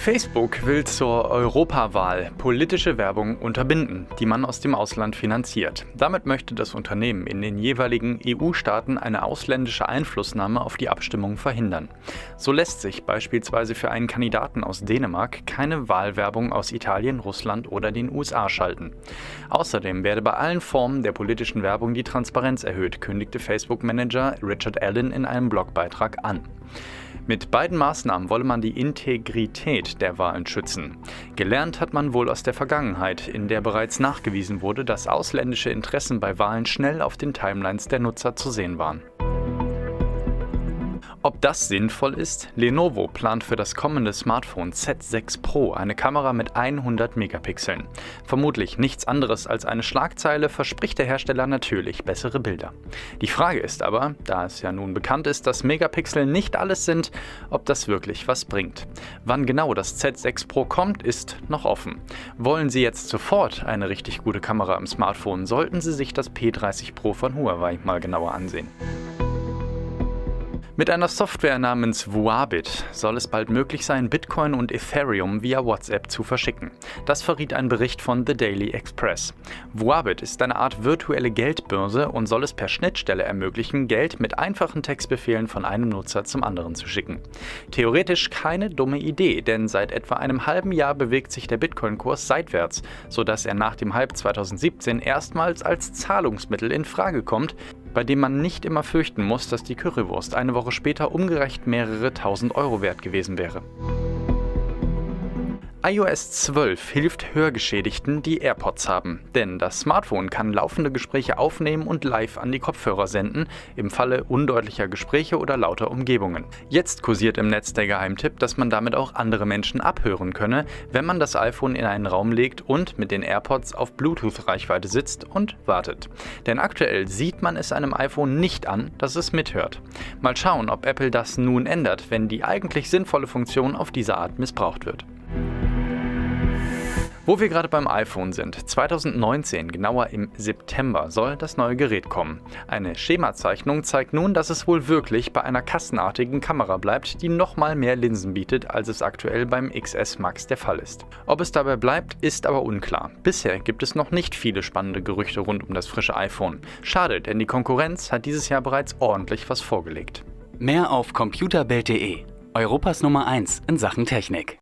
Facebook will zur Europawahl politische Werbung unterbinden, die man aus dem Ausland finanziert. Damit möchte das Unternehmen in den jeweiligen EU-Staaten eine ausländische Einflussnahme auf die Abstimmung verhindern. So lässt sich beispielsweise für einen Kandidaten aus Dänemark keine Wahlwerbung aus Italien, Russland oder den USA schalten. Außerdem werde bei allen Formen der politischen Werbung die Transparenz erhöht, kündigte Facebook-Manager Richard Allen in einem Blogbeitrag an. Mit beiden Maßnahmen wolle man die Integrität der Wahlen schützen. Gelernt hat man wohl aus der Vergangenheit, in der bereits nachgewiesen wurde, dass ausländische Interessen bei Wahlen schnell auf den Timelines der Nutzer zu sehen waren. Ob das sinnvoll ist? Lenovo plant für das kommende Smartphone Z6 Pro eine Kamera mit 100 Megapixeln. Vermutlich nichts anderes als eine Schlagzeile verspricht der Hersteller natürlich bessere Bilder. Die Frage ist aber, da es ja nun bekannt ist, dass Megapixel nicht alles sind, ob das wirklich was bringt. Wann genau das Z6 Pro kommt, ist noch offen. Wollen Sie jetzt sofort eine richtig gute Kamera im Smartphone, sollten Sie sich das P30 Pro von Huawei mal genauer ansehen. Mit einer Software namens Vuabit soll es bald möglich sein, Bitcoin und Ethereum via WhatsApp zu verschicken. Das verriet ein Bericht von The Daily Express. Vuabit ist eine Art virtuelle Geldbörse und soll es per Schnittstelle ermöglichen, Geld mit einfachen Textbefehlen von einem Nutzer zum anderen zu schicken. Theoretisch keine dumme Idee, denn seit etwa einem halben Jahr bewegt sich der Bitcoin-Kurs seitwärts, sodass er nach dem Hype 2017 erstmals als Zahlungsmittel in Frage kommt, bei dem man nicht immer fürchten muss, dass die Currywurst eine Woche später umgerechnet mehrere tausend Euro wert gewesen wäre iOS 12 hilft Hörgeschädigten, die AirPods haben, denn das Smartphone kann laufende Gespräche aufnehmen und live an die Kopfhörer senden, im Falle undeutlicher Gespräche oder lauter Umgebungen. Jetzt kursiert im Netz der Geheimtipp, dass man damit auch andere Menschen abhören könne, wenn man das iPhone in einen Raum legt und mit den AirPods auf Bluetooth-Reichweite sitzt und wartet. Denn aktuell sieht man es einem iPhone nicht an, dass es mithört. Mal schauen, ob Apple das nun ändert, wenn die eigentlich sinnvolle Funktion auf diese Art missbraucht wird. Wo wir gerade beim iPhone sind, 2019, genauer im September, soll das neue Gerät kommen. Eine Schemazeichnung zeigt nun, dass es wohl wirklich bei einer kassenartigen Kamera bleibt, die nochmal mehr Linsen bietet, als es aktuell beim XS Max der Fall ist. Ob es dabei bleibt, ist aber unklar. Bisher gibt es noch nicht viele spannende Gerüchte rund um das frische iPhone. Schade, denn die Konkurrenz hat dieses Jahr bereits ordentlich was vorgelegt. Mehr auf computerbild.de, Europas Nummer 1 in Sachen Technik.